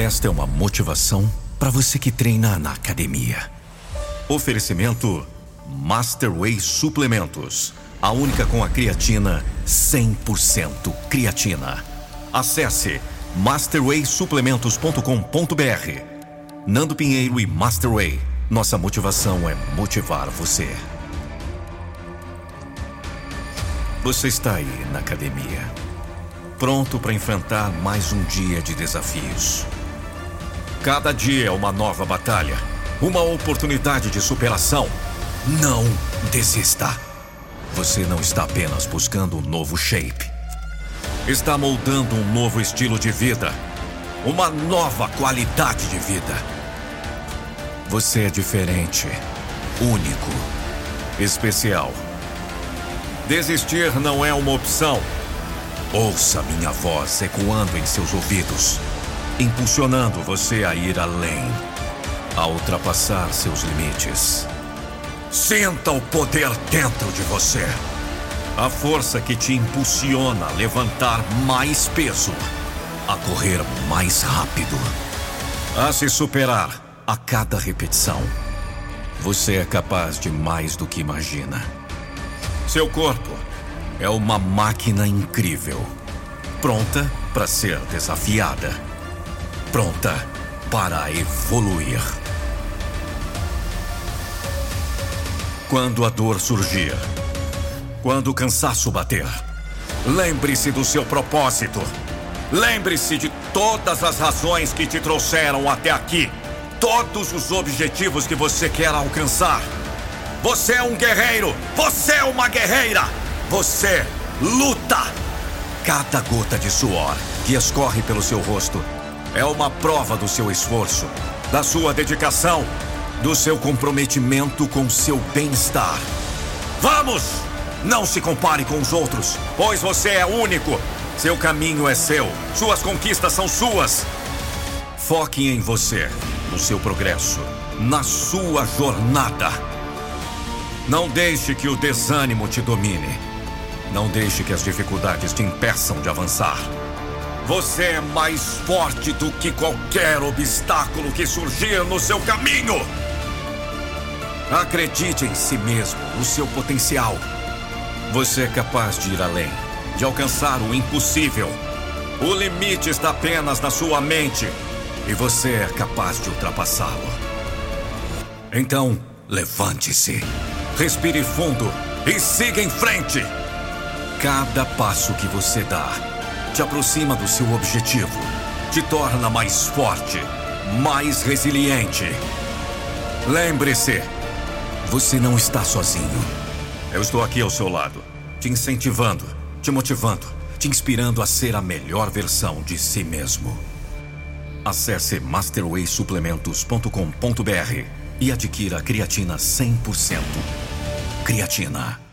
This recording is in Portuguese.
Esta é uma motivação para você que treina na academia. Oferecimento Masterway Suplementos. A única com a creatina 100% creatina. Acesse masterwaysuplementos.com.br. Nando Pinheiro e Masterway. Nossa motivação é motivar você. Você está aí na academia, pronto para enfrentar mais um dia de desafios. Cada dia é uma nova batalha, uma oportunidade de superação. Não desista. Você não está apenas buscando um novo shape. Está moldando um novo estilo de vida, uma nova qualidade de vida. Você é diferente, único, especial. Desistir não é uma opção. Ouça minha voz ecoando em seus ouvidos, impulsionando você a ir além, a ultrapassar seus limites. Sinta o poder dentro de você. A força que te impulsiona a levantar mais peso, a correr mais rápido, a se superar a cada repetição. Você é capaz de mais do que imagina. Seu corpo é uma máquina incrível, pronta para ser desafiada, pronta para evoluir. Quando a dor surgir, quando o cansaço bater, lembre-se do seu propósito. Lembre-se de todas as razões que te trouxeram até aqui, todos os objetivos que você quer alcançar. Você é um guerreiro! Você é uma guerreira! Você luta! Cada gota de suor que escorre pelo seu rosto é uma prova do seu esforço, da sua dedicação, do seu comprometimento com seu bem-estar. Vamos! Não se compare com os outros, pois você é único. Seu caminho é seu, suas conquistas são suas. Foque em você, no seu progresso, na sua jornada. Não deixe que o desânimo te domine. Não deixe que as dificuldades te impeçam de avançar. Você é mais forte do que qualquer obstáculo que surgir no seu caminho. Acredite em si mesmo, no seu potencial. Você é capaz de ir além, de alcançar o impossível. O limite está apenas na sua mente e você é capaz de ultrapassá-lo. Então, levante-se. Respire fundo e siga em frente. Cada passo que você dá te aproxima do seu objetivo, te torna mais forte, mais resiliente. Lembre-se, você não está sozinho. Eu estou aqui ao seu lado, te incentivando, te motivando, te inspirando a ser a melhor versão de si mesmo. Acesse masterwaysuplementos.com.br e adquira creatina 100%. Creatina.